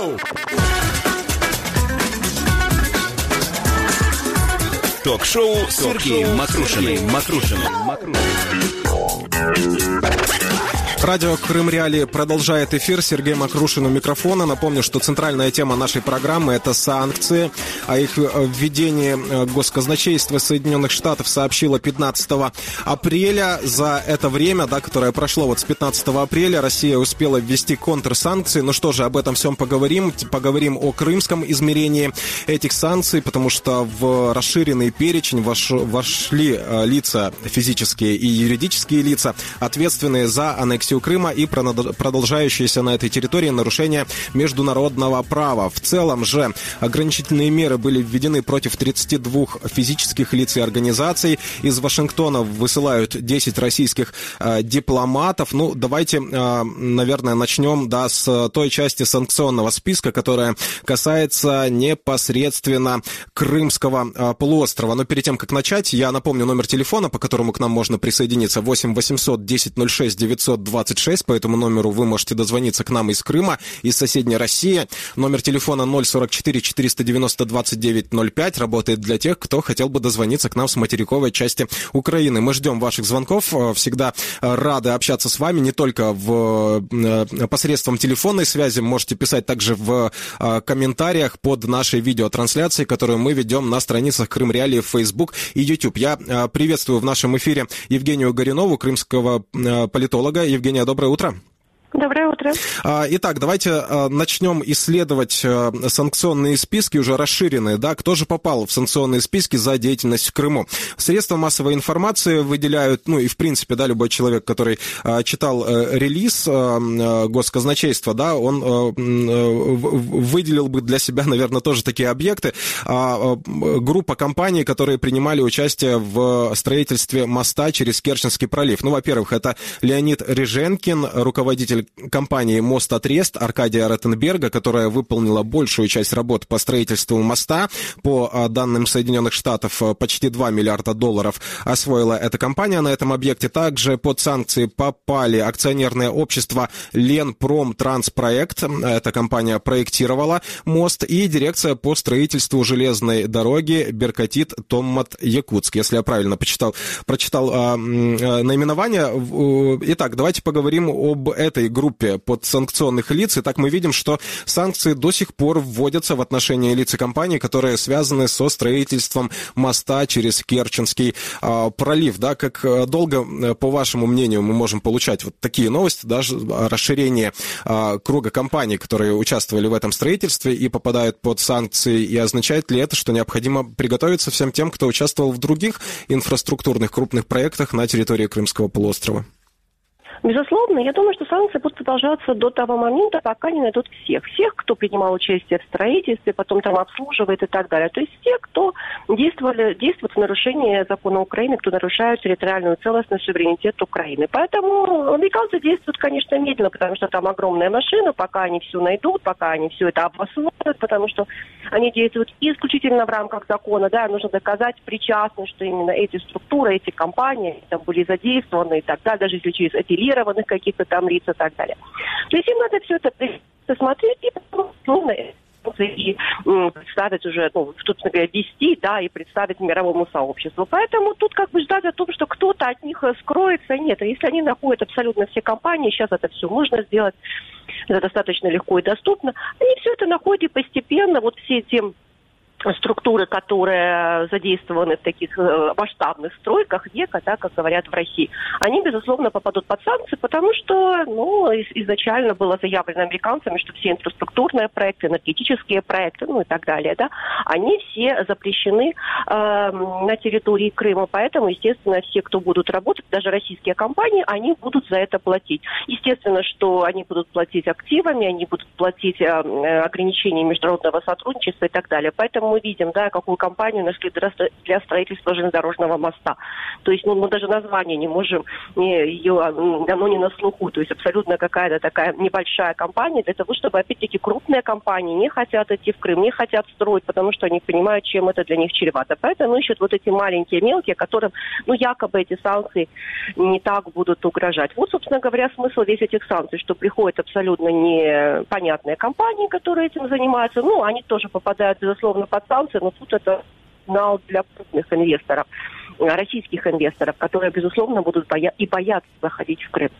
Йоу! Ток-шоу Сергеем Макрушиной. Макрушиной. Радио Крым Реали продолжает эфир. Сергей Макрушин у микрофона. Напомню, что центральная тема нашей программы – это санкции. О их введении э, Госказначейство Соединенных Штатов сообщило 15 апреля. За это время, да, которое прошло вот с 15 апреля, Россия успела ввести контрсанкции. Ну что же, об этом всем поговорим. Поговорим о крымском измерении этих санкций, потому что в расширенный перечень вош, вошли э, лица, физические и юридические лица, ответственные за аннексию аннексию Крыма и продолжающиеся на этой территории нарушения международного права. В целом же ограничительные меры были введены против 32 физических лиц и организаций. Из Вашингтона высылают 10 российских э, дипломатов. Ну, давайте, э, наверное, начнем да, с той части санкционного списка, которая касается непосредственно Крымского э, полуострова. Но перед тем, как начать, я напомню номер телефона, по которому к нам можно присоединиться. 8 800 10 06 920 26. По этому номеру вы можете дозвониться к нам из Крыма, из соседней России. Номер телефона 044 490 2905 работает для тех, кто хотел бы дозвониться к нам с материковой части Украины. Мы ждем ваших звонков. Э, всегда рады общаться с вами не только в, э, посредством телефонной связи. Можете писать также в э, комментариях под нашей видеотрансляцией, которую мы ведем на страницах Крым Реалии в Facebook и YouTube. Я приветствую в нашем эфире Евгению Горюнову, крымского политолога. Евгений Евгения, доброе утро. Доброе утро. А, итак, давайте а, начнем исследовать а, санкционные списки, уже расширенные. Да? Кто же попал в санкционные списки за деятельность в Крыму? Средства массовой информации выделяют, ну и в принципе, да, любой человек, который читал э, релиз госказначейства, да, он выделил бы для себя, наверное, тоже такие объекты. Группа компаний, которые принимали участие в строительстве моста через Керченский пролив. Ну, во-первых, это Леонид Реженкин, руководитель компании «Мост Отрест» Аркадия Ротенберга, которая выполнила большую часть работ по строительству моста. По а, данным Соединенных Штатов, а, почти 2 миллиарда долларов освоила эта компания на этом объекте. Также под санкции попали акционерное общество «Ленпром Транспроект». Эта компания проектировала мост и дирекция по строительству железной дороги Беркатит Томмат Якутск, если я правильно почитал, прочитал а, наименование. Итак, давайте поговорим об этой группе подсанкционных лиц. И так мы видим, что санкции до сих пор вводятся в отношении лиц и компаний, которые связаны со строительством моста через Керченский э, пролив. Да, как э, долго, э, по вашему мнению, мы можем получать вот такие новости, даже расширение э, круга компаний, которые участвовали в этом строительстве и попадают под санкции, и означает ли это, что необходимо приготовиться всем тем, кто участвовал в других инфраструктурных крупных проектах на территории Крымского полуострова? Безусловно, я думаю, что санкции будут продолжаться до того момента, пока не найдут всех. Всех, кто принимал участие в строительстве, потом там обслуживает и так далее. То есть те, кто действовали, действуют в нарушении закона Украины, кто нарушает территориальную целостность, суверенитет Украины. Поэтому американцы действуют, конечно, медленно, потому что там огромная машина, пока они все найдут, пока они все это обосновывают, потому что они действуют исключительно в рамках закона. Да, нужно доказать причастность, что именно эти структуры, эти компании там были задействованы и так далее, даже если через эти аффилированных каких-то там лиц и так далее. То есть им надо все это посмотреть и ну, и представить уже, ну, собственно говоря, вести, да, и представить мировому сообществу. Поэтому тут как бы ждать о том, что кто-то от них скроется, нет. Если они находят абсолютно все компании, сейчас это все можно сделать, это достаточно легко и доступно, они все это находят и постепенно вот все эти структуры, которые задействованы в таких э, масштабных стройках века, да, как говорят в России, они, безусловно, попадут под санкции, потому что ну, изначально было заявлено американцами, что все инфраструктурные проекты, энергетические проекты, ну и так далее, да, они все запрещены э, на территории Крыма. Поэтому, естественно, все, кто будут работать, даже российские компании, они будут за это платить. Естественно, что они будут платить активами, они будут платить э, ограничения международного сотрудничества и так далее. Поэтому мы видим, да, какую компанию нашли для строительства железнодорожного моста. То есть ну, мы даже название не можем, не, ее, оно не на слуху. То есть абсолютно какая-то такая небольшая компания для того, чтобы, опять-таки, крупные компании не хотят идти в Крым, не хотят строить, потому что они понимают, чем это для них чревато. Поэтому ищут вот эти маленькие, мелкие, которым, ну, якобы эти санкции не так будут угрожать. Вот, собственно говоря, смысл весь этих санкций, что приходят абсолютно непонятные компании, которые этим занимаются. Ну, они тоже попадают, безусловно, под санкции, но тут это сигнал для крупных инвесторов, российских инвесторов, которые, безусловно, будут боя- и боятся заходить в Крым.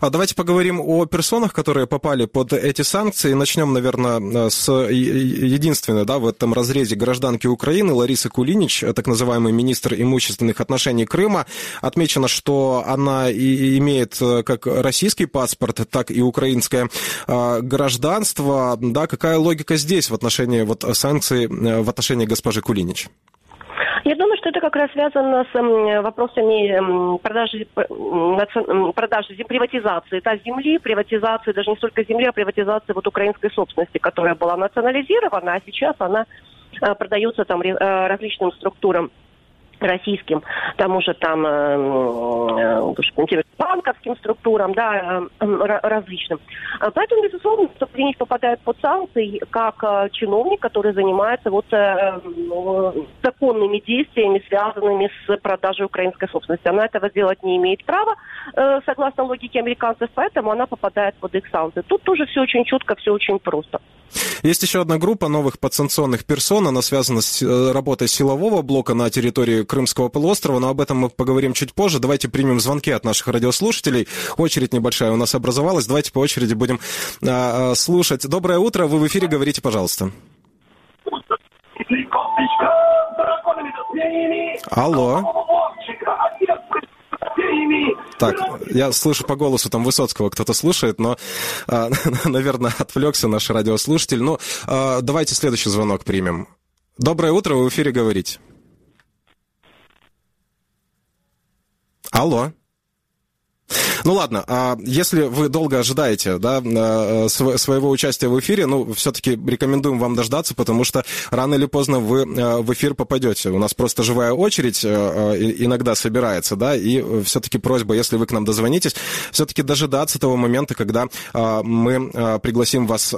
А давайте поговорим о персонах, которые попали под эти санкции. Начнем, наверное, с единственной да, в этом разрезе гражданки Украины Ларисы Кулинич, так называемый министр имущественных отношений Крыма. Отмечено, что она и имеет как российский паспорт, так и украинское а, гражданство. Да, какая логика здесь в отношении вот, санкций в отношении госпожи Кулинич? Я думаю, что это как раз связано с вопросами продажи, продажи приватизации да, земли, приватизации даже не столько земли, а приватизации вот украинской собственности, которая была национализирована, а сейчас она э, продается там э, различным структурам российским, тому же там э, э, банковским структурам, да, э, различным. А поэтому, безусловно, Собственник попадает под санкции как чиновник, который занимается вот законными действиями, связанными с продажей украинской собственности. Она этого сделать не имеет права, согласно логике американцев, поэтому она попадает под их санкции. Тут тоже все очень четко, все очень просто. Есть еще одна группа новых подсанкционных персон. Она связана с э, работой силового блока на территории Крымского полуострова, но об этом мы поговорим чуть позже. Давайте примем звонки от наших радиослушателей. Очередь небольшая у нас образовалась. Давайте по очереди будем а, слушать. Доброе утро, вы в эфире, говорите, пожалуйста. Алло. Так, я слышу по голосу там Высоцкого кто-то слушает, но, а, наверное, отвлекся наш радиослушатель. Ну, а, давайте следующий звонок примем. Доброе утро, вы в эфире говорите. Алло. Ну ладно, а если вы долго ожидаете да, э, своего участия в эфире, ну, все-таки рекомендуем вам дождаться, потому что рано или поздно вы э, в эфир попадете. У нас просто живая очередь э, иногда собирается, да, и все-таки просьба, если вы к нам дозвонитесь, все-таки дожидаться того момента, когда мы пригласим вас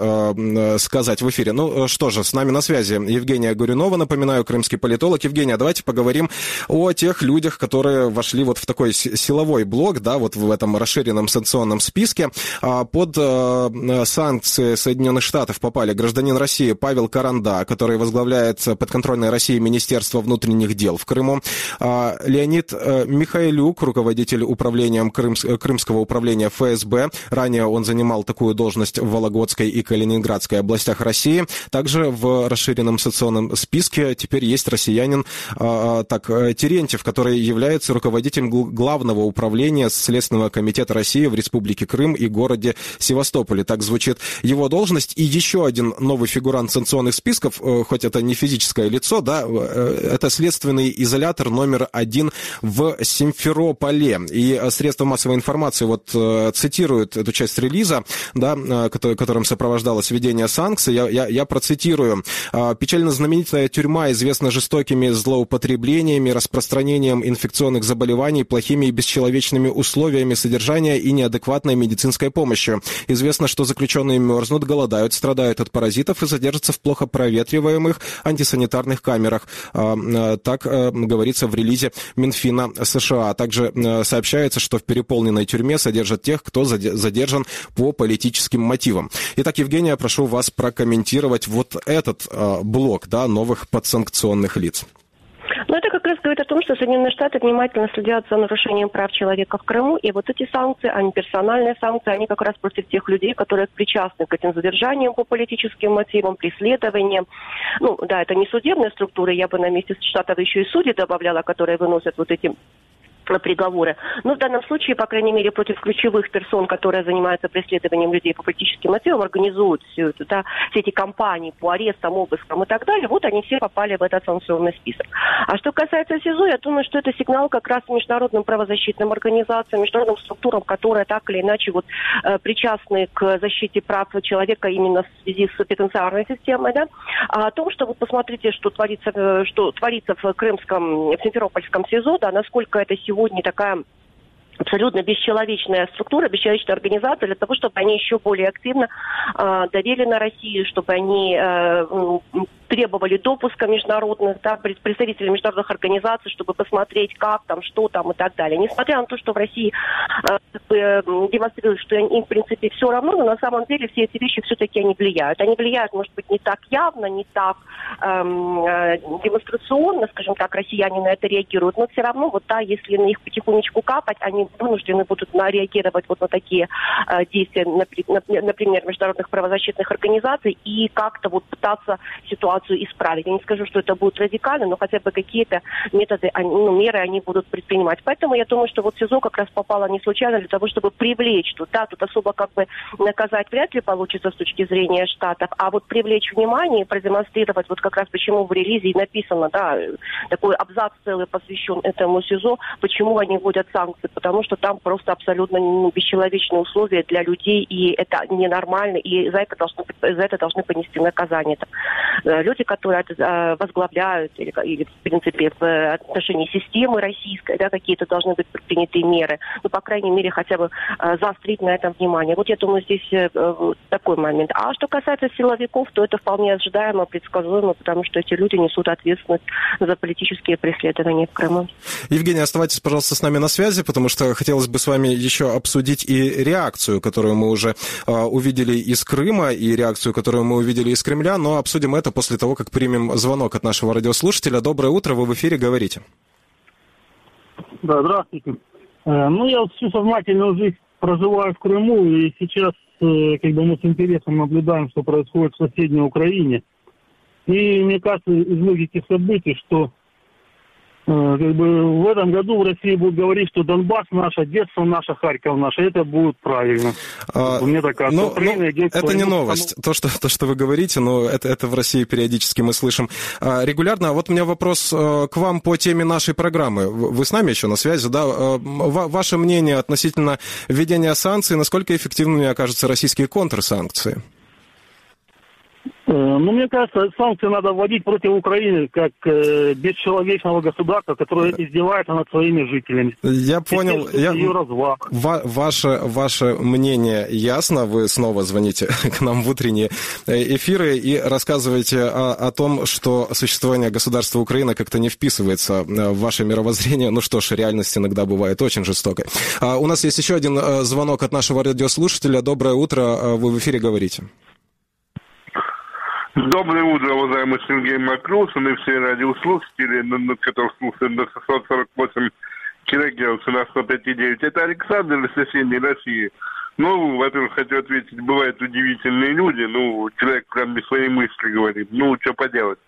сказать в эфире. Ну что же, с нами на связи Евгения Горюнова, напоминаю, крымский политолог. Евгения, давайте поговорим о тех людях, которые вошли вот в такой силовой блок, да, вот в этом расширенном санкционном списке. А, под э, санкции Соединенных Штатов попали гражданин России Павел Каранда, который возглавляет подконтрольное России Министерство внутренних дел в Крыму, а, Леонид э, Михайлюк, руководитель управлением Крымс, Крымского управления ФСБ. Ранее он занимал такую должность в Вологодской и Калининградской областях России. Также в расширенном санкционном списке теперь есть россиянин так, э, Терентьев, который является руководителем главного управления Следственного комитета комитета России в Республике Крым и городе Севастополе. Так звучит его должность. И еще один новый фигурант санкционных списков, э, хоть это не физическое лицо, да, э, это следственный изолятор номер один в Симферополе. И средства массовой информации вот э, цитируют эту часть релиза, да, которым сопровождалось введение санкций. Я, я, я процитирую. Печально знаменитая тюрьма известна жестокими злоупотреблениями, распространением инфекционных заболеваний, плохими и бесчеловечными условиями содержания содержания и неадекватной медицинской помощи. Известно, что заключенные мерзнут, голодают, страдают от паразитов и содержатся в плохо проветриваемых антисанитарных камерах. А, а, так а, говорится в релизе Минфина США. Также сообщается, что в переполненной тюрьме содержат тех, кто задержан по политическим мотивам. Итак, Евгения, прошу вас прокомментировать вот этот блок да, новых подсанкционных лиц. Но это как раз говорит о том, что Соединенные Штаты внимательно следят за нарушением прав человека в Крыму, и вот эти санкции, они персональные санкции, они как раз против тех людей, которые причастны к этим задержаниям по политическим мотивам, преследованиям. Ну, да, это не судебная структура, я бы на месте Штатов еще и судьи добавляла, которые выносят вот эти приговоры. Но в данном случае, по крайней мере, против ключевых персон, которые занимаются преследованием людей по политическим мотивам, организуют всю эту, да, все эти кампании по арестам, обыскам и так далее, вот они все попали в этот санкционный список. А что касается СИЗО, я думаю, что это сигнал как раз международным правозащитным организациям, международным структурам, которые так или иначе вот, э, причастны к защите прав человека именно в связи с пенитенциарной системой, да, а о том, что вот посмотрите, что творится, э, что творится в Крымском, в Симферопольском СИЗО, да, насколько это сегодня сегодня такая абсолютно бесчеловечная структура, бесчеловечная организация для того, чтобы они еще более активно э, давили на Россию, чтобы они э, требовали допуска международных, да, представителей международных организаций, чтобы посмотреть, как там, что там и так далее. Несмотря на то, что в России э, демонстрируют, что им, в принципе, все равно, но на самом деле все эти вещи все-таки они влияют. Они влияют, может быть, не так явно, не так эм, э, демонстрационно, скажем так, россияне на это реагируют, но все равно, вот да, если на них потихонечку капать, они вынуждены будут на, реагировать вот на такие э, действия, например, международных правозащитных организаций и как-то вот пытаться ситуацию ситуацию исправить. Я не скажу, что это будет радикально, но хотя бы какие-то методы, ну, меры они будут предпринимать. Поэтому я думаю, что вот СИЗО как раз попало не случайно для того, чтобы привлечь тут. Да, тут особо как бы наказать вряд ли получится с точки зрения штатов, а вот привлечь внимание и продемонстрировать вот как раз почему в релизе написано, да, такой абзац целый посвящен этому СИЗО, почему они вводят санкции, потому что там просто абсолютно бесчеловечные условия для людей, и это ненормально, и за это должны, за это должны понести наказание. Э, люди, которые э, возглавляют или, или в принципе, в отношении системы российской, да, какие-то должны быть предприняты меры. Ну, по крайней мере, хотя бы э, заострить на этом внимание. Вот я думаю, здесь э, такой момент. А что касается силовиков, то это вполне ожидаемо, предсказуемо, потому что эти люди несут ответственность за политические преследования в Крыму. Евгений, оставайтесь, пожалуйста, с нами на связи, потому что хотелось бы с вами еще обсудить и реакцию, которую мы уже э, увидели из Крыма, и реакцию, которую мы увидели из Кремля, но обсудим это после того, как примем звонок от нашего радиослушателя. Доброе утро, вы в эфире, говорите. Да, здравствуйте. Э, ну, я всю сознательную жизнь проживаю в Крыму, и сейчас э, как бы мы с интересом наблюдаем, что происходит в соседней Украине. И мне кажется, из логики событий, что как бы в этом году в России будут говорить, что Донбасс наша, Одесса наша, Харьков наша. Это будет правильно. А, Мне так кажется. Но, ну, ну, это не новость. То что, то, что вы говорите, но это, это в России периодически мы слышим а, регулярно. Вот у меня вопрос а, к вам по теме нашей программы. Вы с нами еще на связи, да? А, ваше мнение относительно введения санкций, насколько эффективными окажутся российские контрсанкции? Э, ну, мне кажется, санкции надо вводить против Украины как э, бесчеловечного государства, которое издевается над своими жителями. Я понял. Я... Ва- ваше, ваше мнение ясно. Вы снова звоните к нам в утренние э, эфиры и рассказываете о, о том, что существование государства Украина как-то не вписывается э, в ваше мировоззрение. Ну что ж, реальность иногда бывает очень жестокой. А у нас есть еще один звонок от нашего радиослушателя. Доброе утро. Вы в эфире говорите. Доброе утро, уважаемый Сергей Макрусон и все радиослушатели, на которых слушают на 648 килогерц на 105,9. Это Александр из соседней России. Ну, во-первых, хочу ответить, бывают удивительные люди. Ну, человек прям не свои мысли говорит. Ну, что поделать.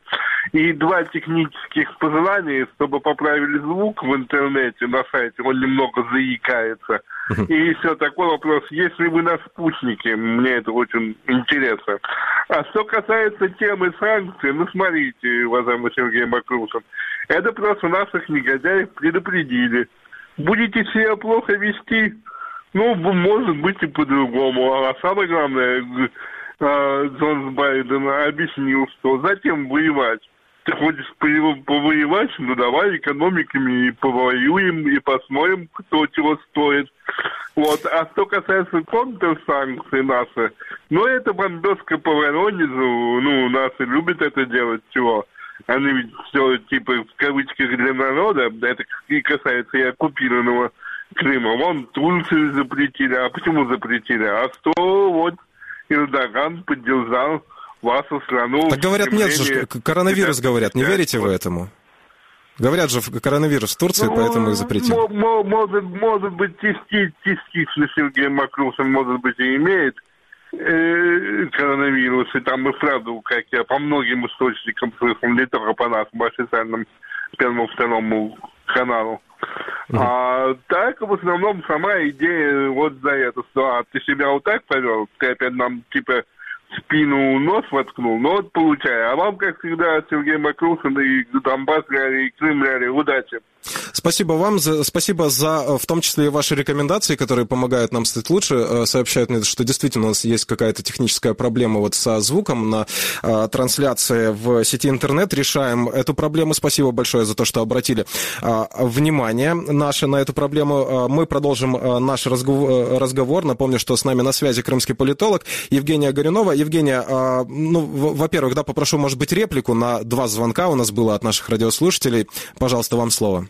И два технических пожелания, чтобы поправили звук в интернете, на сайте, он немного заикается. И еще такой вопрос, если вы на спутнике, мне это очень интересно. А что касается темы санкций, ну, смотрите, уважаемый Сергей Макрусов, это просто наших негодяев предупредили. Будете себя плохо вести, ну, может быть и по-другому. А самое главное, э, Джон Байден объяснил, что затем воевать. Ты хочешь повоевать, ну давай экономиками и повоюем, и посмотрим, кто чего стоит. Вот. А что касается контрсанкций наши, ну это бомбежка по Воронежу, ну наши любят это делать, чего. Они ведь все типа в кавычках для народа, это и касается и оккупированного Крыма. Вон Турцию запретили. А почему запретили? А что вот Эрдоган поддержал вашу страну. Так говорят, нет же, коронавирус говорят. Не верите вы этому? Говорят же, коронавирус в Турции, ну, поэтому и запретили. Может, может быть, частично Сергей Макрушин, может быть, и имеет э, коронавирус, и там и правда, как я по многим источникам слышал, не только по нашему официальному первому, второму каналу. А так, в основном, сама идея вот за это, что а, ты себя вот так повел, ты опять нам, типа, спину нос воткнул, но вот получай. А вам, как всегда, Сергей Макрушин и Донбасс и Крым удачи. Спасибо вам, за, спасибо за э, в том числе и ваши рекомендации, которые помогают нам стать лучше. Э, сообщают мне, что действительно у нас есть какая-то техническая проблема вот со звуком на а, трансляции в сети интернет. Решаем эту проблему. Спасибо большое за то, что обратили а, внимание наше на эту проблему. Мы продолжим а, наш разговор, разговор. Напомню, что с нами на связи крымский политолог Евгения Горюнова. Евгения, а, ну, во-первых, да, попрошу, может быть, реплику на два звонка у нас было от наших радиослушателей. Пожалуйста, вам слово.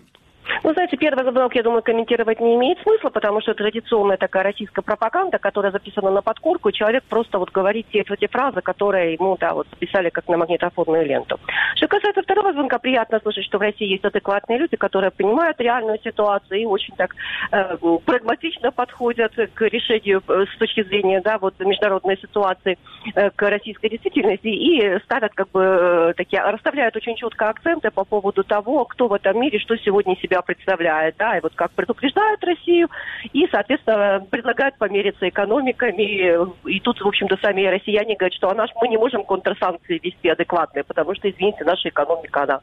Ну, знаете, первый звонок, я думаю, комментировать не имеет смысла, потому что традиционная такая российская пропаганда, которая записана на подкорку, и человек просто вот говорит те, эти фразы, которые ему, да, вот писали как на магнитофонную ленту. Что касается второго звонка, приятно слышать, что в России есть адекватные люди, которые понимают реальную ситуацию и очень так э, прагматично подходят к решению э, с точки зрения, да, вот международной ситуации э, к российской действительности и ставят как бы э, такие, расставляют очень четко акценты по поводу того, кто в этом мире что сегодня себя представляет, да, и вот как предупреждают Россию, и, соответственно, предлагают помериться экономиками. И тут, в общем-то, сами россияне говорят, что а наш, мы не можем контрсанкции вести адекватные, потому что, извините, наша экономика, она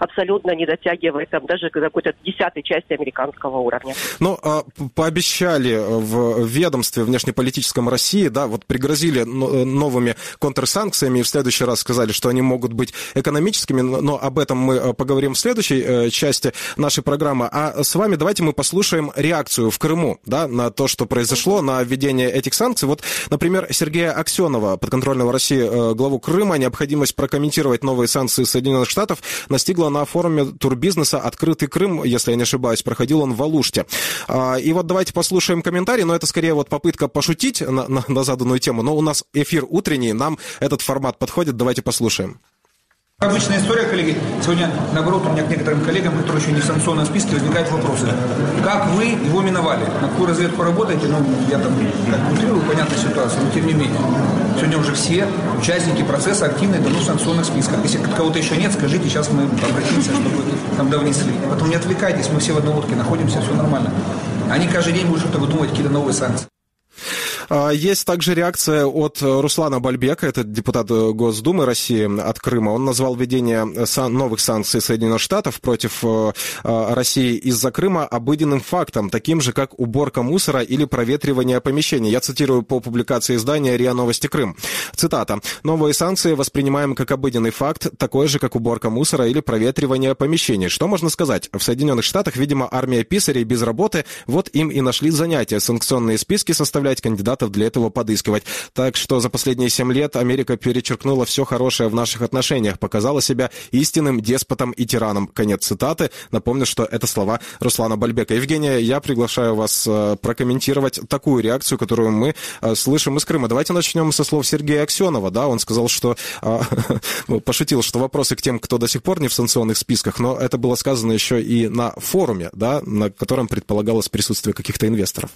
абсолютно не дотягивает там, даже какой-то десятой части американского уровня. Ну, а пообещали в ведомстве внешнеполитическом России, да, вот пригрозили новыми контрсанкциями и в следующий раз сказали, что они могут быть экономическими, но об этом мы э, поговорим в следующей э, части нашей программы программа. А с вами давайте мы послушаем реакцию в Крыму да, на то, что произошло, на введение этих санкций. Вот, например, Сергея Аксенова, подконтрольного России э, главу Крыма, необходимость прокомментировать новые санкции Соединенных Штатов настигла на форуме турбизнеса «Открытый Крым», если я не ошибаюсь, проходил он в Алуште. А, и вот давайте послушаем комментарий, но это скорее вот попытка пошутить на, на, на заданную тему, но у нас эфир утренний, нам этот формат подходит, давайте послушаем. Обычная история, коллеги. Сегодня, наоборот, у меня к некоторым коллегам, которые еще не в санкционном списке, возникают вопросы. Как вы его миновали? На какую разведку работаете? Ну, я там как утрирую, понятная ситуация, но тем не менее. Сегодня уже все участники процесса активно давно в санкционных списках. Если кого-то еще нет, скажите, сейчас мы обратимся, чтобы там да внесли. Потом не отвлекайтесь, мы все в одной лодке находимся, все нормально. Они каждый день будут что-то выдумывать, какие-то новые санкции. А, есть также реакция от Руслана Бальбека, это депутат Госдумы России от Крыма. Он назвал введение новых санкций Соединенных Штатов против э, России из-за Крыма обыденным фактом, таким же, как уборка мусора или проветривание помещений. Я цитирую по публикации издания РИА Новости Крым. Цитата. «Новые санкции воспринимаем как обыденный факт, такой же, как уборка мусора или проветривание помещений». Что можно сказать? В Соединенных Штатах, видимо, армия писарей без работы, вот им и нашли занятие санкционные списки составлять кандидатов кандидатов для этого подыскивать. Так что за последние семь лет Америка перечеркнула все хорошее в наших отношениях, показала себя истинным деспотом и тираном. Конец цитаты. Напомню, что это слова Руслана Бальбека. Евгения, я приглашаю вас э, прокомментировать такую реакцию, которую мы э, слышим из Крыма. Давайте начнем со слов Сергея Аксенова. Да, он сказал, что э, ну, пошутил, что вопросы к тем, кто до сих пор не в санкционных списках, но это было сказано еще и на форуме, да, на котором предполагалось присутствие каких-то инвесторов.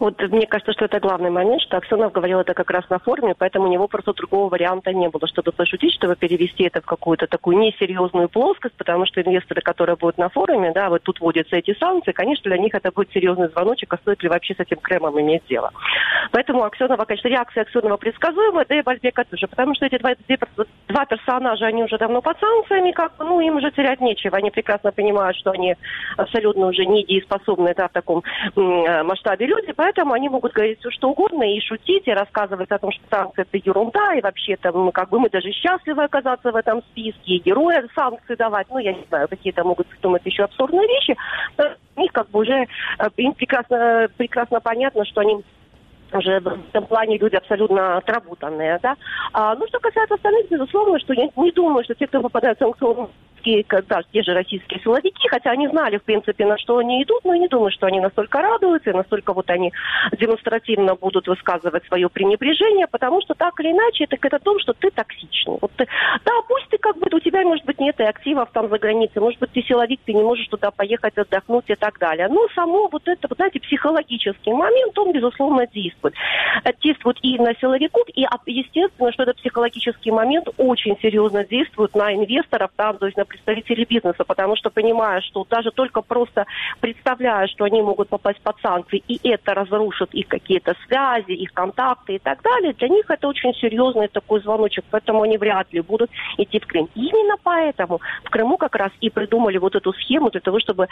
Вот мне кажется, что это главный момент, что Аксенов говорил это как раз на форуме, поэтому у него просто другого варианта не было, чтобы пошутить, чтобы перевести это в какую-то такую несерьезную плоскость, потому что инвесторы, которые будут на форуме, да, вот тут вводятся эти санкции, конечно, для них это будет серьезный звоночек, а стоит ли вообще с этим Кремом иметь дело. Поэтому Аксенова, конечно, реакция Аксенова предсказуемая, да и Бальбека тоже, потому что эти два, два персонажа, они уже давно под санкциями, как ну, им уже терять нечего. Они прекрасно понимают, что они абсолютно уже недееспособны да, в таком м- масштабе люди, поэтому Поэтому они могут говорить все, что угодно, и шутить, и рассказывать о том, что санкции – это ерунда, и вообще там, как бы мы даже счастливы оказаться в этом списке, и героя санкции давать. Ну, я не знаю, какие-то могут придумать еще абсурдные вещи. У них как бы уже э, им прекрасно, прекрасно понятно, что они уже в этом плане люди абсолютно отработанные, да. А, ну, что касается остальных, безусловно, что я не думаю, что те, кто попадают в санкционную российские, да, те же российские силовики, хотя они знали, в принципе, на что они идут, но я не думаю, что они настолько радуются, настолько вот они демонстративно будут высказывать свое пренебрежение, потому что так или иначе это говорит о том, что ты токсичный. Вот ты, да, пусть ты как бы, у тебя, может быть, нет и активов там за границей, может быть, ты силовик, ты не можешь туда поехать отдохнуть и так далее. Но само вот это, вот знаете, психологический момент, он, безусловно, действует. Действует и на силовиков, и, естественно, что этот психологический момент очень серьезно действует на инвесторов, там, то есть, представители бизнеса, потому что понимая, что даже только просто представляя, что они могут попасть под санкции, и это разрушит их какие-то связи, их контакты и так далее, для них это очень серьезный такой звоночек, поэтому они вряд ли будут идти в Крым. Именно поэтому в Крыму как раз и придумали вот эту схему для того, чтобы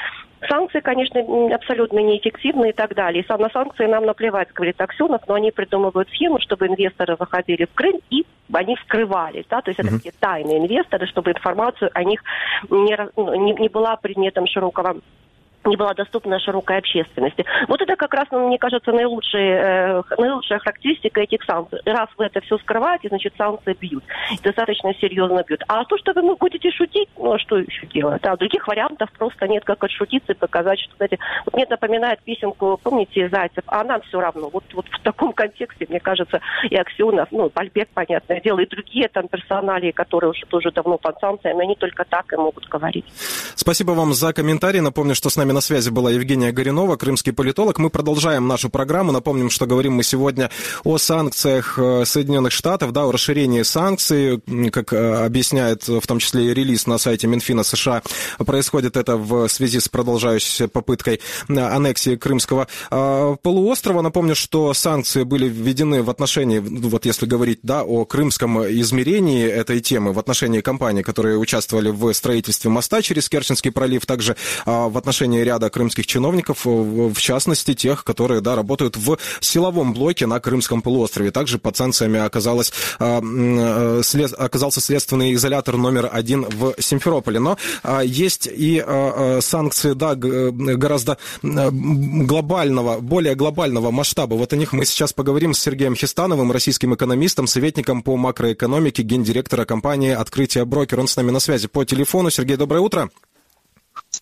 санкции, конечно, абсолютно неэффективны и так далее. И на санкции нам наплевать, говорит Аксенов, но они придумывают схему, чтобы инвесторы заходили в Крым и они скрывались, да, то есть это такие тайные инвесторы, чтобы информацию о них не, ну, не, не была предметом широкого не была доступна широкой общественности. Вот это как раз, ну, мне кажется, наилучшая, э, наилучшая характеристика этих санкций. Раз вы это все скрываете, значит, санкции бьют. достаточно серьезно бьют. А то, что вы ну, будете шутить, ну, а что еще делать? А других вариантов просто нет, как отшутиться и показать, что, знаете, вот мне напоминает песенку, помните, Зайцев, а нам все равно. Вот, вот в таком контексте, мне кажется, и Аксенов, ну, Бальбек, понятное дело, и другие там персонали, которые уже тоже давно под санкциями, они только так и могут говорить. Спасибо вам за комментарий. Напомню, что с нами на связи была Евгения Горинова, крымский политолог. Мы продолжаем нашу программу. Напомним, что говорим мы сегодня о санкциях э, Соединенных Штатов, да, о расширении санкций, как э, объясняет в том числе и релиз на сайте Минфина США. Происходит это в связи с продолжающейся попыткой э, аннексии Крымского полуострова. Напомню, что санкции были введены в отношении, вот если говорить, да, о крымском измерении этой темы, в отношении компаний, которые участвовали в строительстве моста через Керченский пролив, также в отношении ряда крымских чиновников, э, в частности, тех, которые да, работают в силовом блоке на Крымском полуострове. Также под санкциями э, э, оказался следственный изолятор номер один в Симферополе. Но есть и санкции да, гораздо глобального, более глобального масштаба. Вот о них мы сейчас поговорим с Сергеем Хистановым, российским экономистом, советником по макроэкономике, гендиректора компании «Открытие брокер». Он с нами на связи по телефону. Сергей, доброе утро.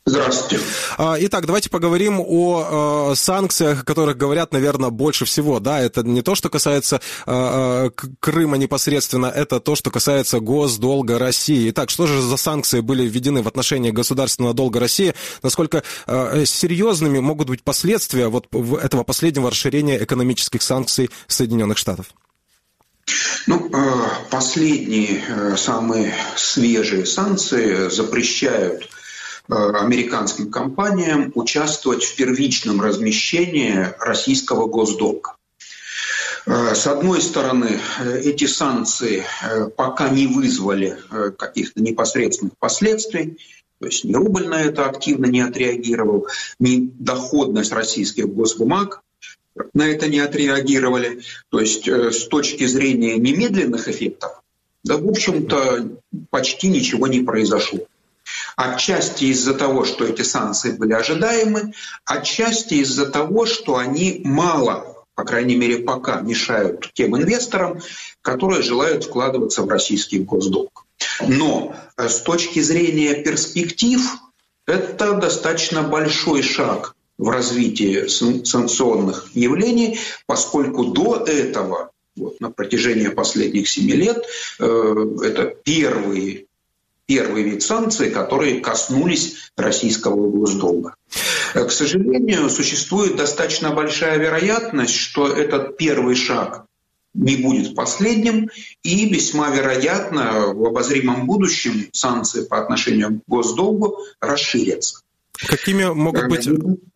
Здравствуйте. А, итак, давайте поговорим о э, санкциях, о которых говорят, наверное, больше всего. Да, это не то, что касается э, Крыма непосредственно, это то, что касается госдолга России. Итак, что же за санкции были введены в отношении государственного долга России? Насколько э, серьезными могут быть последствия вот этого последнего расширения экономических санкций Соединенных Штатов? Ну, последние, самые свежие санкции запрещают Э, американским компаниям участвовать в первичном размещении российского госдолга. Э, с одной стороны, э, эти санкции пока не вызвали каких-то непосредственных последствий, то есть ни рубль на это активно не отреагировал, ни доходность российских госбумаг на это не отреагировали. То есть с точки зрения немедленных эффектов, да, в общем-то, почти ничего не произошло. Отчасти из-за того, что эти санкции были ожидаемы, отчасти из-за того, что они мало по крайней мере, пока мешают тем инвесторам, которые желают вкладываться в российский госдолг. Но э, с точки зрения перспектив это достаточно большой шаг в развитии санкционных явлений, поскольку до этого, вот, на протяжении последних семи лет, э, это первые первый вид санкций, которые коснулись российского госдолга. К сожалению, существует достаточно большая вероятность, что этот первый шаг не будет последним, и весьма вероятно в обозримом будущем санкции по отношению к госдолгу расширятся. Какими могут быть,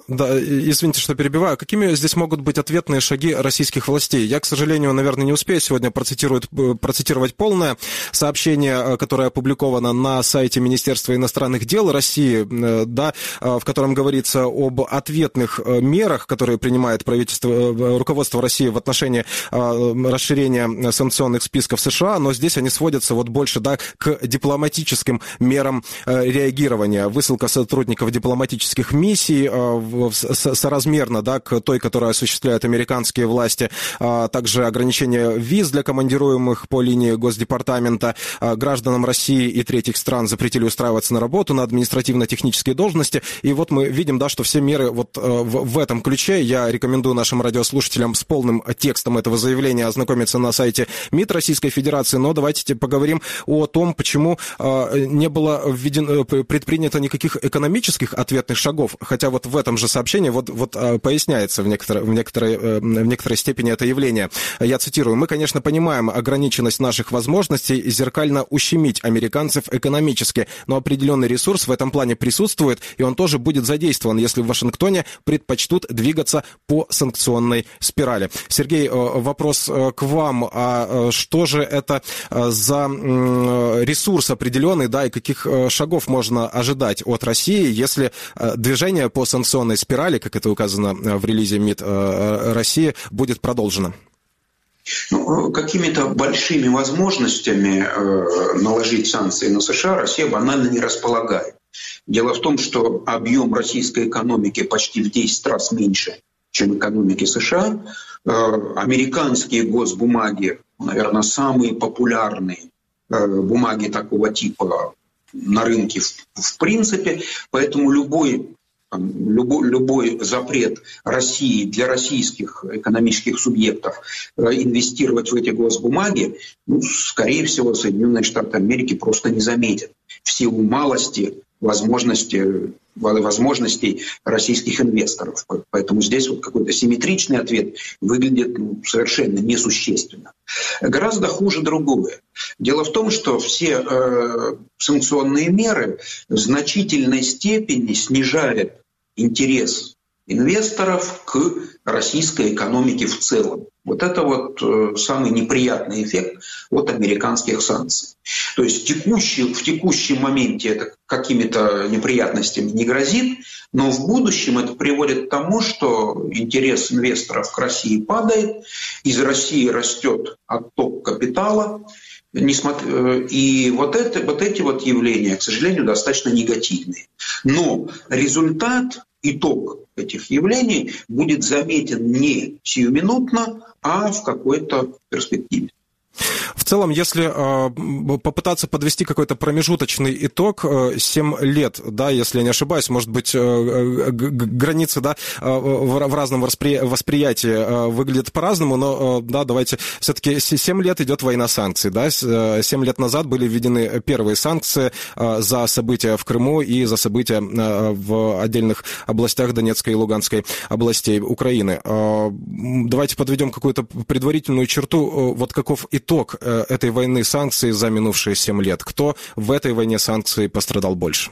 да, извините, что перебиваю, какими здесь могут быть ответные шаги российских властей? Я, к сожалению, наверное, не успею сегодня процитировать, процитировать полное сообщение, которое опубликовано на сайте Министерства иностранных дел России, э, да, э, в котором говорится об ответных э, мерах, которые принимает правительство, руководство России в отношении расширения санкционных списков США, но здесь они сводятся вот больше, да, к дипломатическим мерам реагирования. Высылка сотрудников дипломатии дипломатических миссий э, соразмерно да, к той, которую осуществляют американские власти, а также ограничение виз для командируемых по линии Госдепартамента а гражданам России и третьих стран запретили устраиваться на работу на административно-технические должности. И вот мы видим, да, что все меры вот э, в, этом ключе. Я рекомендую нашим радиослушателям с полным текстом этого заявления ознакомиться на сайте МИД Российской Федерации. Но давайте поговорим о том, почему э, не было введено, предпринято никаких экономических ответных шагов. Хотя вот в этом же сообщении вот, вот поясняется в некоторой, в, некоторой, в некоторой степени это явление. Я цитирую. «Мы, конечно, понимаем ограниченность наших возможностей зеркально ущемить американцев экономически, но определенный ресурс в этом плане присутствует, и он тоже будет задействован, если в Вашингтоне предпочтут двигаться по санкционной спирали. Сергей, э, вопрос э, к вам. А э, что же это за ресурс определенный, да, и каких шагов можно ожидать от России, если движение по санкционной спирали, как это указано в релизе МИД России, будет продолжено? Ну, какими-то большими возможностями э, наложить санкции на США Россия банально не располагает. Дело в том, что объем российской экономики почти в 10 раз меньше, чем экономики США. Э, американские госбумаги, наверное, самые популярные э, бумаги такого типа на рынке в, в принципе, поэтому любой любой, любой запрет России для российских экономических субъектов э, инвестировать в эти госбумаги, ну, скорее всего, Соединенные Штаты Америки просто не заметят. В силу малости возможности, возможностей российских инвесторов. Поэтому здесь вот какой-то симметричный ответ выглядит ну, совершенно несущественно. Гораздо хуже другое. Дело в том, что все э, санкционные меры в значительной степени снижают интерес инвесторов к российской экономике в целом. Вот это вот э, самый неприятный эффект от американских санкций. То есть текущий, в текущем моменте это какими-то неприятностями не грозит, но в будущем это приводит к тому, что интерес инвесторов к России падает, из России растет отток капитала, э, и вот, это, вот эти вот явления, к сожалению, достаточно негативные. Но результат итог этих явлений будет заметен не сиюминутно, а в какой-то перспективе. Целом, если э, попытаться подвести какой-то промежуточный итог, э, 7 лет, да, если я не ошибаюсь, может быть, э, границы, да, э, в, разном воспри... восприятии э, выглядят по-разному, но, э, да, давайте, все-таки 7 лет идет война санкций, да, 7 э, лет назад были введены первые санкции э, за события в Крыму и за события э, в отдельных областях Донецкой и Луганской областей Украины. Э, давайте подведем какую-то предварительную черту, э, вот каков итог э, этой войны санкций за минувшие 7 лет? Кто в этой войне санкций пострадал больше?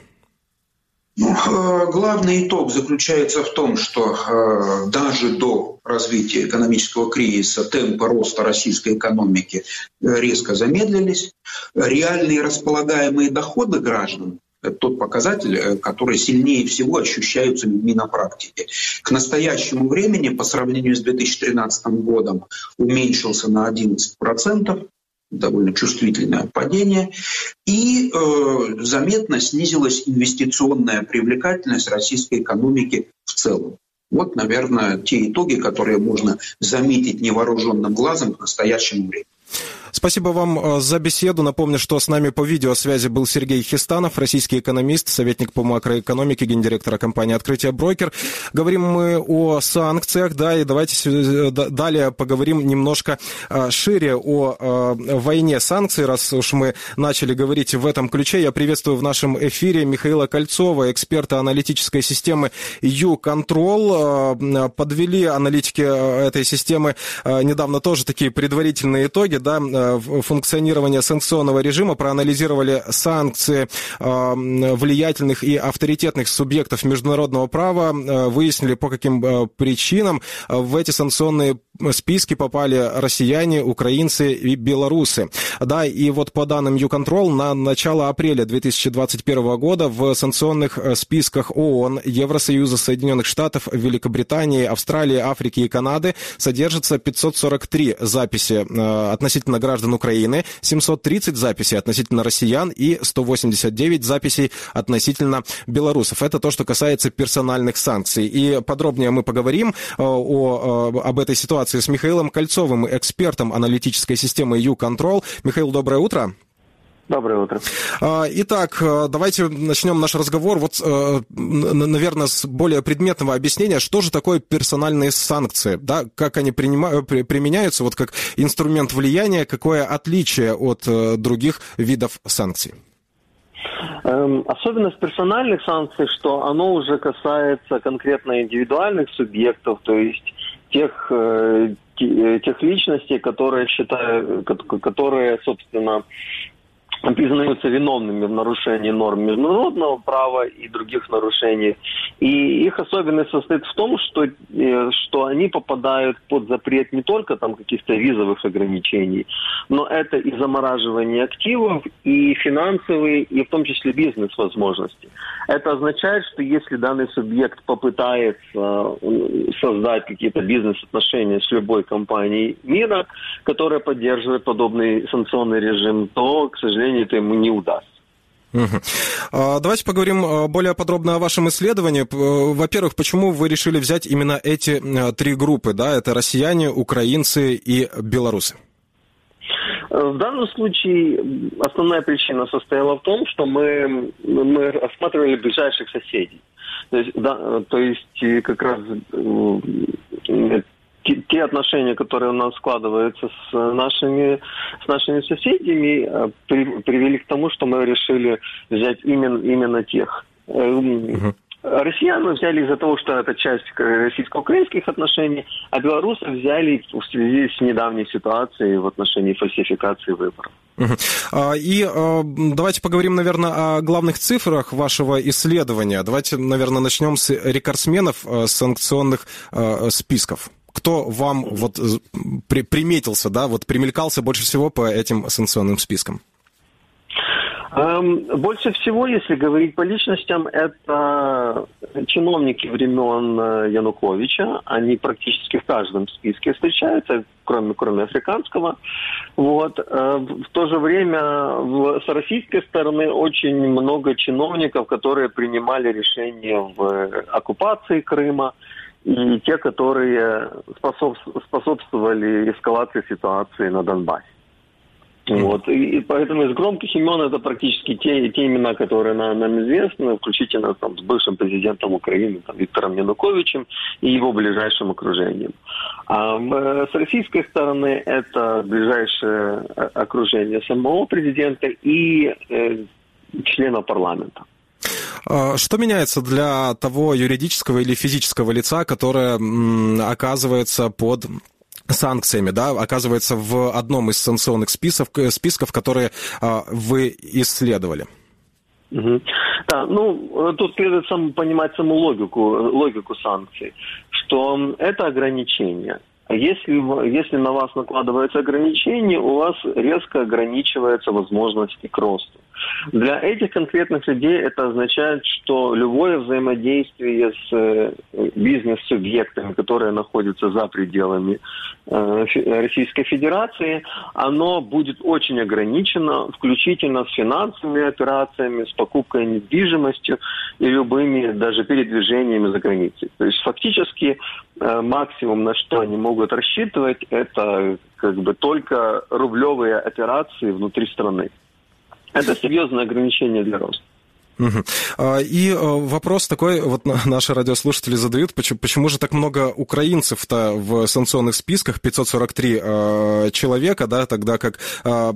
Ну, э, главный итог заключается в том, что э, даже до развития экономического кризиса темпы роста российской экономики резко замедлились. Реальные располагаемые доходы граждан это тот показатель, который сильнее всего ощущаются людьми на практике. К настоящему времени по сравнению с 2013 годом уменьшился на 11%, довольно чувствительное падение, и э, заметно снизилась инвестиционная привлекательность российской экономики в целом. Вот, наверное, те итоги, которые можно заметить невооруженным глазом к настоящему времени. Спасибо вам э, за беседу. Напомню, что с нами по видеосвязи был Сергей Хистанов, российский экономист, советник по макроэкономике, гендиректора компании «Открытие брокер». Говорим мы о санкциях, да, и давайте э, далее поговорим немножко э, шире о войне санкций, раз уж мы начали говорить в этом ключе. Я приветствую в нашем эфире Михаила Кольцова, эксперта аналитической системы U-Control. Подвели аналитики этой системы недавно тоже такие предварительные итоги, да, функционирования санкционного режима, проанализировали санкции э, влиятельных и авторитетных субъектов международного права, э, выяснили, по каким причинам в эти санкционные списки попали россияне, украинцы и белорусы. Да, и вот по данным YouControl на начало апреля 2021 года в санкционных списках ООН, Евросоюза, Соединенных Штатов, Великобритании, Австралии, Африки и Канады содержится 543 записи относительно граждан Украины, 730 записей относительно россиян и 189 записей относительно белорусов. Это то, что касается персональных санкций. И подробнее мы поговорим э, о, э, об этой ситуации с Михаилом Кольцовым, экспертом аналитической системы U-Control. Михаил, доброе утро. Доброе утро. А, итак, э, давайте начнем наш разговор. Вот, э, наверное, с более предметного объяснения, что же такое персональные санкции, да, как они применяются, вот как инструмент влияния, какое отличие от э, других видов санкций? Эм, особенность персональных санкций, что оно уже касается конкретно индивидуальных субъектов, то есть тех, э, э, тех личностей, которые считают, которые, собственно, признаются виновными в нарушении норм международного права и других нарушений. И их особенность состоит в том, что, э, что они попадают под запрет не только там каких-то визовых ограничений, но это и замораживание активов, и финансовые, и в том числе бизнес-возможности. Это означает, что если данный субъект попытается э, создать какие-то бизнес-отношения с любой компанией мира, которая поддерживает подобный санкционный режим, то, к сожалению, сожалению, это ему не удастся. Угу. Давайте поговорим а, более подробно о вашем исследовании. Во-первых, почему вы решили взять именно эти а, три группы? Да? Это россияне, украинцы и белорусы. В данном случае основная причина состояла в том, что мы, мы осматривали ближайших соседей. То есть, да, то есть как раз те отношения, которые у нас складываются с нашими, с нашими соседями, э, при, привели к тому, что мы решили взять именно, именно тех. Угу. Россиян мы взяли из-за того, что это часть российско-украинских отношений, а белорусы взяли в связи с недавней ситуацией в отношении фальсификации выборов. И а, давайте поговорим, наверное, о главных цифрах вашего исследования. Давайте, наверное, начнем с рекордсменов э, санкционных э, списков кто вам вот при, приметился, да, вот примелькался больше всего по этим санкционным спискам? Эм, больше всего, если говорить по личностям, это чиновники времен э, Януковича. Они практически в каждом списке встречаются, кроме, кроме африканского. Вот. Э, в то же время с российской стороны очень много чиновников, которые принимали решения в оккупации Крыма и те, которые способствовали эскалации ситуации на Донбассе. Вот. И, и поэтому из громких имен это практически те, те имена, которые нам, нам известны, включительно там, с бывшим президентом Украины там, Виктором Януковичем и его ближайшим окружением. А э, с российской стороны это ближайшее э, окружение самого президента и э, члена парламента. А, что меняется для того юридического или физического лица, которое оказывается под санкциями, да, оказывается в одном из санкционных списков, списков которые а, вы исследовали? Угу. Да, ну, тут следует сам, понимать саму логику, логику санкций, что это ограничение. Если, если на вас накладывается ограничение, у вас резко ограничивается возможность к росту. Для этих конкретных людей это означает, что любое взаимодействие с э, бизнес-субъектами, которые находятся за пределами э, Российской Федерации, оно будет очень ограничено, включительно с финансовыми операциями, с покупкой недвижимости и любыми даже передвижениями за границей. То есть фактически э, максимум, на что они могут рассчитывать, это как бы только рублевые операции внутри страны. Это серьезное ограничение для роста. Угу. И э, вопрос такой, вот наши радиослушатели задают, почему, почему же так много украинцев-то в санкционных списках, 543 э, человека, да, тогда как э,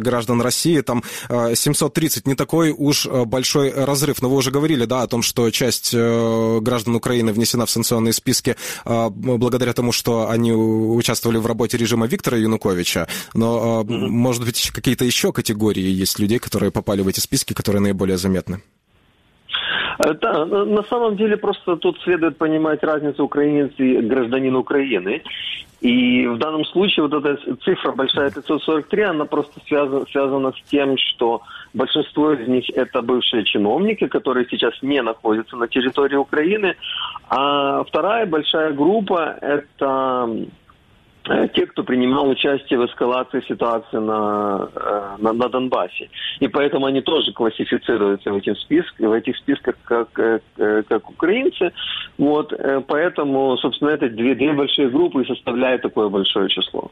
граждан России там 730, не такой уж большой разрыв. Но вы уже говорили, да, о том, что часть граждан Украины внесена в санкционные списки благодаря тому, что они участвовали в работе режима Виктора Януковича. Но, угу. может быть, какие-то еще категории есть людей, которые попали в эти списки, которые наиболее заметны? Э, да, на самом деле просто тут следует понимать разницу украинец и гражданин Украины. И в данном случае вот эта цифра большая 543, она просто связана, связана с тем, что большинство из них это бывшие чиновники, которые сейчас не находятся на территории Украины. А вторая большая группа это Э, те, кто принимал участие в эскалации ситуации на, э, на, на Донбассе. И поэтому они тоже классифицируются в, этих списках, в этих списках как, э, как украинцы. Вот, поэтому, собственно, это две, две большие группы и составляют такое большое число.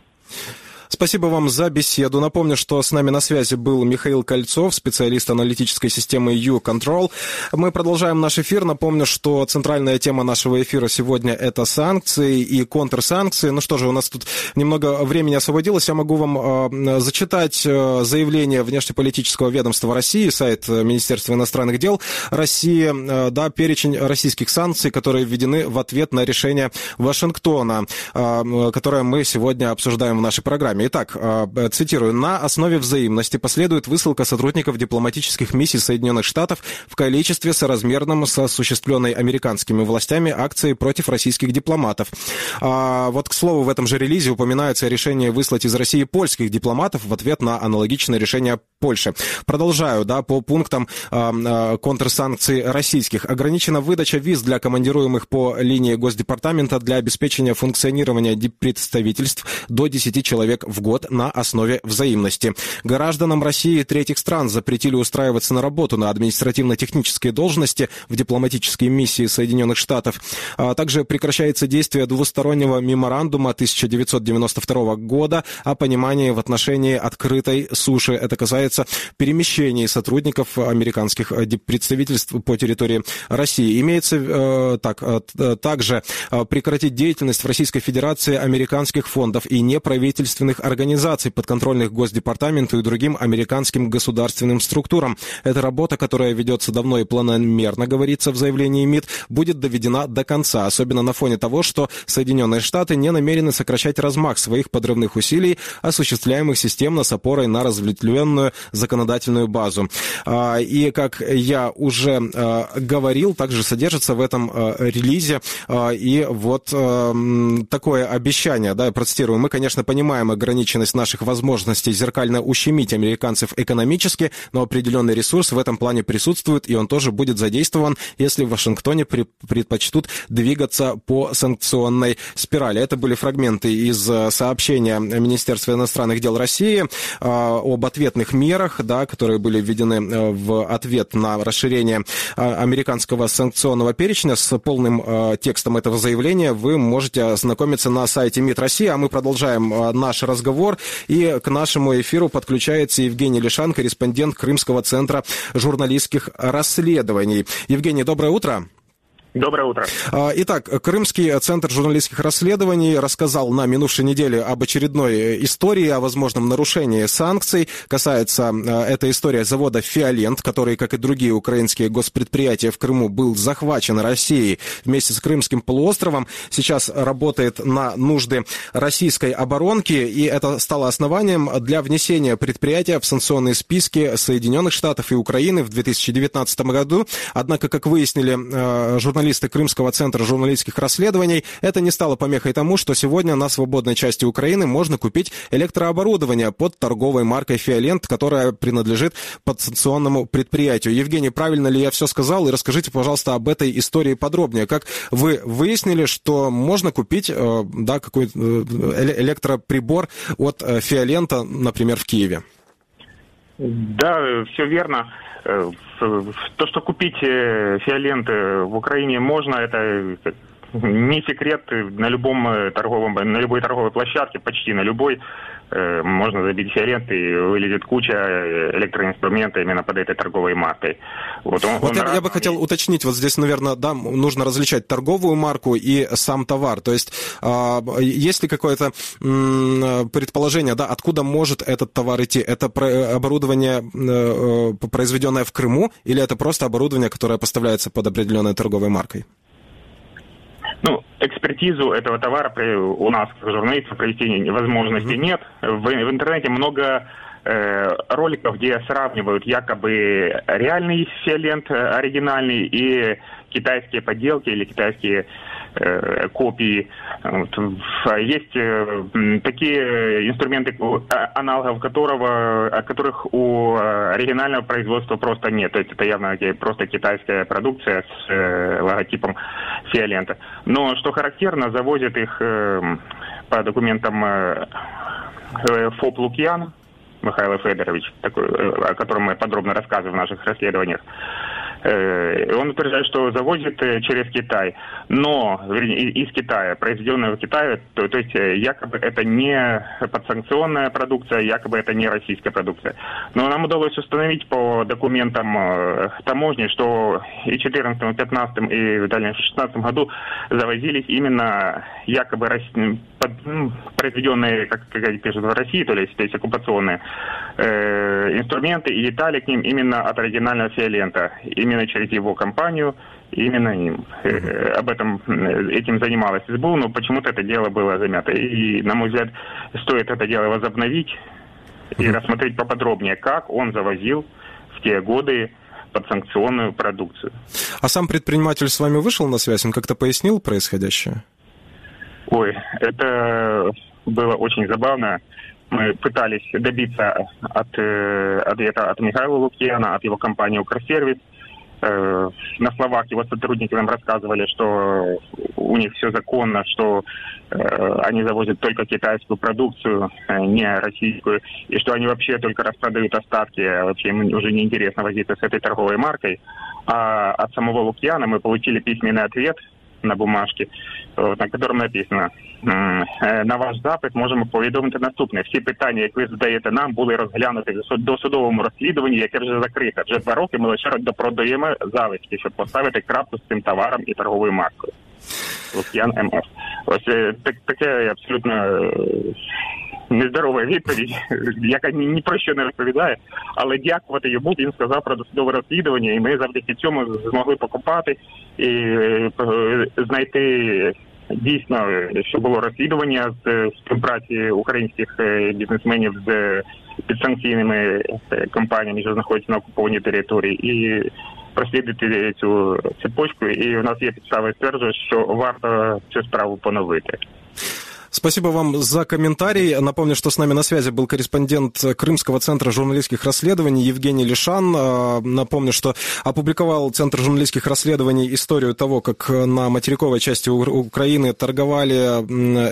Спасибо вам за беседу. Напомню, что с нами на связи был Михаил Кольцов, специалист аналитической системы U-Control. Мы продолжаем наш эфир. Напомню, что центральная тема нашего эфира сегодня это санкции и контрсанкции. Ну что же, у нас тут немного времени освободилось. Я могу вам э, зачитать э, заявление внешнеполитического ведомства России, сайт Министерства иностранных дел России, э, да, перечень российских санкций, которые введены в ответ на решение Вашингтона, э, которое мы сегодня обсуждаем в нашей программе. Итак, а, цитирую, на основе взаимности последует высылка сотрудников дипломатических миссий Соединенных Штатов в количестве соразмерном с осуществленной американскими властями акции против российских дипломатов. А, вот, к слову, в этом же релизе упоминается решение выслать из России польских дипломатов в ответ на аналогичное решение Польши. Продолжаю, да, по пунктам э, контрсанкций российских. Ограничена выдача виз для командируемых по линии Госдепартамента для обеспечения функционирования представительств до 10 человек в год на основе взаимности. Гражданам России и третьих стран запретили устраиваться на работу на административно-технические должности в дипломатические миссии Соединенных Штатов. А также прекращается действие двустороннего меморандума 1992 года о понимании в отношении открытой суши. Это касается перемещений сотрудников американских представительств по территории России. Имеется э, так, э, также э, прекратить деятельность в Российской Федерации американских фондов и неправительственных организаций, подконтрольных Госдепартаменту и другим американским государственным структурам. Эта работа, которая ведется давно и планомерно, говорится в заявлении МИД, будет доведена до конца, особенно на фоне того, что Соединенные Штаты не намерены сокращать размах своих подрывных усилий, осуществляемых системно с опорой на разветвленную законодательную базу. А, и, как я уже а, говорил, также содержится в этом а, релизе и вот такое обещание, да, я процитирую, мы, конечно, понимаем ограниченность наших возможностей зеркально ущемить американцев экономически, но определенный ресурс в этом плане присутствует, и он тоже будет задействован, если в Вашингтоне предпочтут двигаться по санкционной спирали. Это были фрагменты из э, сообщения Министерства иностранных дел России э, об ответных мерах, да, которые были введены э, в ответ на расширение американского санкционного перечня. С полным текстом этого заявления вы можете ознакомиться на сайте МИД России, а мы продолжаем наш разговор. И к нашему эфиру подключается Евгений Лишан, корреспондент Крымского центра журналистских расследований. Евгений, доброе утро. Доброе утро. А, итак, Крымский центр журналистских расследований рассказал на минувшей неделе об очередной истории о возможном нарушении санкций. Касается а, эта история завода «Фиолент», который, как и другие украинские госпредприятия в Крыму, был захвачен Россией вместе с Крымским полуостровом. Сейчас работает на нужды российской оборонки, и это стало основанием для внесения предприятия в санкционные списки Соединенных Штатов и Украины в 2019 году. Однако, как выяснили а, журналисты, журналисты Крымского центра журналистских расследований, это не стало помехой тому, что сегодня на свободной части Украины можно купить электрооборудование под торговой маркой «Фиолент», которая принадлежит подстанционному предприятию. Евгений, правильно ли я все сказал? И расскажите, пожалуйста, об этой истории подробнее. Как вы выяснили, что можно купить э, да, какой-то э, электроприбор от э, «Фиолента», например, в Киеве? Да, все верно. Э, то, что купить э, фиоленты в Украине можно, это не секрет на любом э, торговом, на любой торговой площадке, почти на любой. Э, можно забить фиолент и вылезет куча э, электроинструмента именно под этой торговой маркой. Вот, он, вот он я, я бы хотел уточнить, вот здесь, наверное, да, нужно различать торговую марку и сам товар. То есть э, есть ли какое-то э, предположение, да, откуда может этот товар идти? Это про оборудование, э, произведенное в Крыму, или это просто оборудование, которое поставляется под определенной торговой маркой? Ну, экспертизу этого товара у нас, журналистов, провести возможности нет. В, в интернете много э, роликов, где сравнивают якобы реальный фиолент э, оригинальный и китайские подделки или китайские копии. Есть э, такие инструменты, а, аналогов которого, которых у э, оригинального производства просто нет. То есть это явно просто китайская продукция с логотипом Фиолента. Но что характерно, завозят их по документам ФОП Лукьян, Михаил Федорович, такой, о котором мы подробно рассказываем в наших расследованиях. Э, он утверждает, что завозит э, через Китай, но вернее, из Китая, произведенная в Китае, то, то есть э, якобы это не подсанкционная продукция, якобы это не российская продукция. Но нам удалось установить по документам таможни, что и в 2014, и 2015, и в дальнейшем 2016 году завозились именно якобы произведенные, как, как пишут, в России, то есть, то есть оккупационные э, инструменты и детали к ним именно от оригинального фиолента. Именно именно через его компанию, именно им. Э, об этом э, этим занималась СБУ, но почему-то это дело было замято. И, на мой взгляд, стоит это дело возобновить и рассмотреть поподробнее, как он завозил в те годы подсанкционную продукцию. А сам предприниматель с вами вышел на связь? Он как-то пояснил происходящее? Ой, это было очень забавно. Мы пытались добиться от, э, ответа от Михаила Лукьяна, от его компании «Укрсервис», на словах его сотрудники нам рассказывали, что у них все законно, что э, они завозят только китайскую продукцию, э, не российскую, и что они вообще только распродают остатки, а вообще им уже неинтересно возиться с этой торговой маркой. А от самого Лукьяна мы получили письменный ответ на бумажці, на котором написано на ваш запит можемо повідомити наступне. Всі питання, які ви задаєте нам, були розглянуті в досудовому розслідуванні, яке вже закрите. Вже два роки ми лише допродаємо залишки, щоб поставити крапку з цим товаром і торговою маркою. Лук'ян МФ. Ось так, таке абсолютно нездорова відповідь, яка ні про що не розповідає. Але дякувати йому він сказав про досудове розслідування, і ми завдяки цьому змогли покупати і знайти. Дійсно, що було розслідування з співпраці українських бізнесменів з підсанкційними компаніями, що знаходяться на окупованій території, і прослідити цю цепочку. І в нас є підстави стверджувати, що варто цю справу поновити. Спасибо вам за комментарий. Напомню, что с нами на связи был корреспондент Крымского центра журналистских расследований Евгений Лишан. А, напомню, что опубликовал Центр журналистских расследований историю того, как на материковой части Украины торговали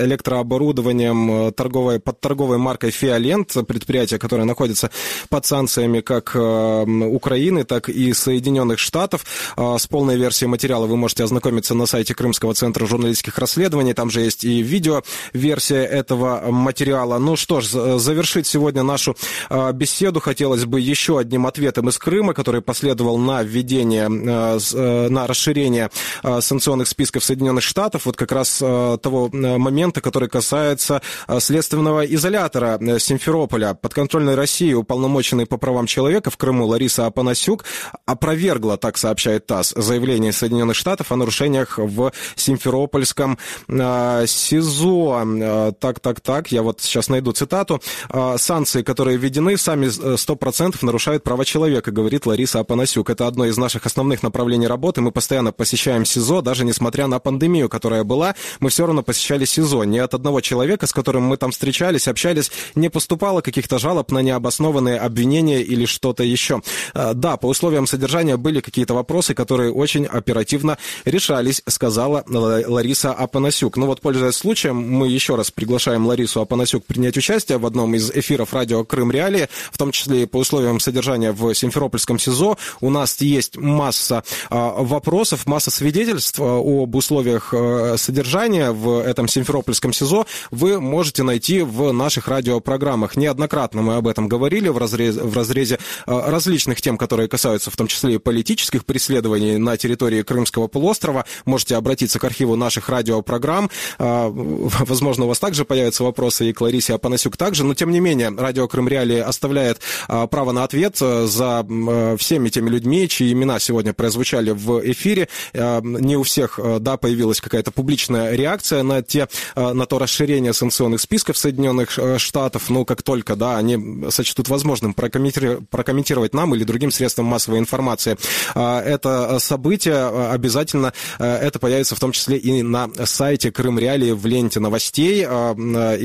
электрооборудованием торговой, под торговой маркой «Фиолент», предприятие, которое находится под санкциями как Украины, так и Соединенных Штатов. А, с полной версией материала вы можете ознакомиться на сайте Крымского центра журналистских расследований. Там же есть и видео версия этого материала. Ну что ж, завершить сегодня нашу а, беседу хотелось бы еще одним ответом из Крыма, который последовал на введение, а, э, на расширение а, санкционных списков Соединенных Штатов, вот как раз того момента, который касается следственного изолятора э, Симферополя. Подконтрольной России уполномоченный по правам человека в Крыму Лариса Апанасюк опровергла, так сообщает ТАСС, заявление Соединенных Штатов о нарушениях в Симферопольском СИЗО. Э, так, так, так, я вот сейчас найду цитату. «Э, санкции, которые введены, сами 100% э, нарушают права человека, говорит Лариса Апанасюк. Это одно из наших основных направлений работы. Мы постоянно посещаем СИЗО, даже несмотря на пандемию, которая была, мы все равно посещали СИЗО. Ни от одного человека, с которым мы там встречались, общались, не поступало каких-то жалоб на необоснованные обвинения или что-то еще. Да, по условиям содержания были какие-то вопросы, которые очень оперативно решались, сказала Лариса Апанасюк. Ну вот, пользуясь случаем, мы еще раз приглашаем Ларису Апанасюк принять участие в одном из эфиров радио «Крым Реалии», в том числе и по условиям содержания в Симферопольском СИЗО. У нас есть масса а, вопросов, масса свидетельств а, об условиях а, содержания в этом Симферопольском СИЗО вы можете найти в наших радиопрограммах. Неоднократно мы об этом говорили в разрезе, в разрезе различных тем, которые касаются в том числе и политических преследований на территории Крымского полуострова. Можете обратиться к архиву наших радиопрограмм Возможно, у вас также появятся вопросы, и к Ларисе Апанасюк также, но тем не менее, радио Крым Реалии оставляет а, право на ответ э, за э, всеми теми людьми, чьи имена сегодня прозвучали в эфире. А, не у всех, э, да, появилась какая-то публичная реакция на, те, на то расширение санкционных списков Соединенных Штатов, но как только, да, они сочтут возможным прокомментировать, прокомментировать нам или другим средствам массовой информации это событие, обязательно это появится в том числе и на сайте Крым Реалии в ленте новостей новостей.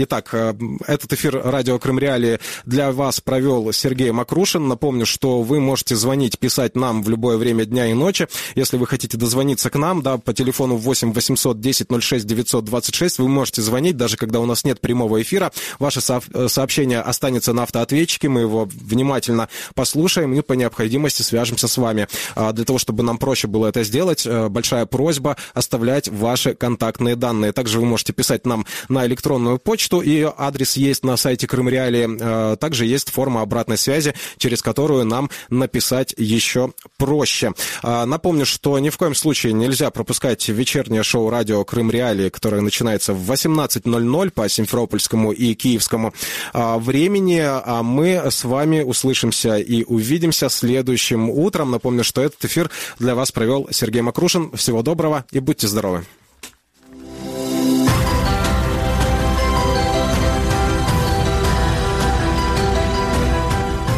Итак, этот эфир радио Крым Реалии для вас провел Сергей Макрушин. Напомню, что вы можете звонить, писать нам в любое время дня и ночи. Если вы хотите дозвониться к нам, да, по телефону 8 800 10 06 926, вы можете звонить, даже когда у нас нет прямого эфира. Ваше сообщение останется на автоответчике, мы его внимательно послушаем и по необходимости свяжемся с вами. А, для того, чтобы нам проще было это сделать, э, большая просьба оставлять ваши контактные данные. Также вы можете писать нам на электронную почту, ее адрес есть на сайте Крым Реалии. Э, также есть форма обратной связи, через которую нам написать еще проще. А, напомню, что ни в коем случае нельзя пропускать вечернее шоу радио Крым Реалии, которое начинается в 18.00 по Симферопольскому и Киевскому а, времени. А мы с вами услышимся и увидимся следующим утром. Напомню, что этот эфир для вас провел Сергей Макрушин. Всего доброго и будьте здоровы.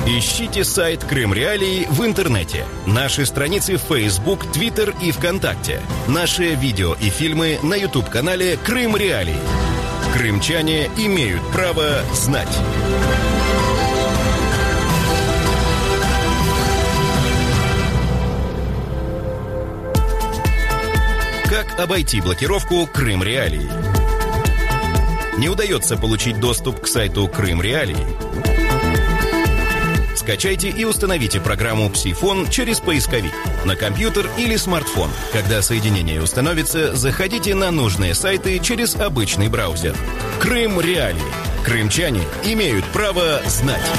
Ищите сайт Крым Реалии в интернете, наши страницы в Facebook, Twitter и ВКонтакте, наши видео и фильмы на YouTube-канале Крым Реалии. Крымчане имеют право знать. Как обойти блокировку Крым Реалии? Не удается получить доступ к сайту Крым Реалии? Скачайте и установите программу «Псифон» через поисковик на компьютер или смартфон. Когда соединение установится, заходите на нужные сайты через обычный браузер. Крым Реалии. Крымчане имеют право знать.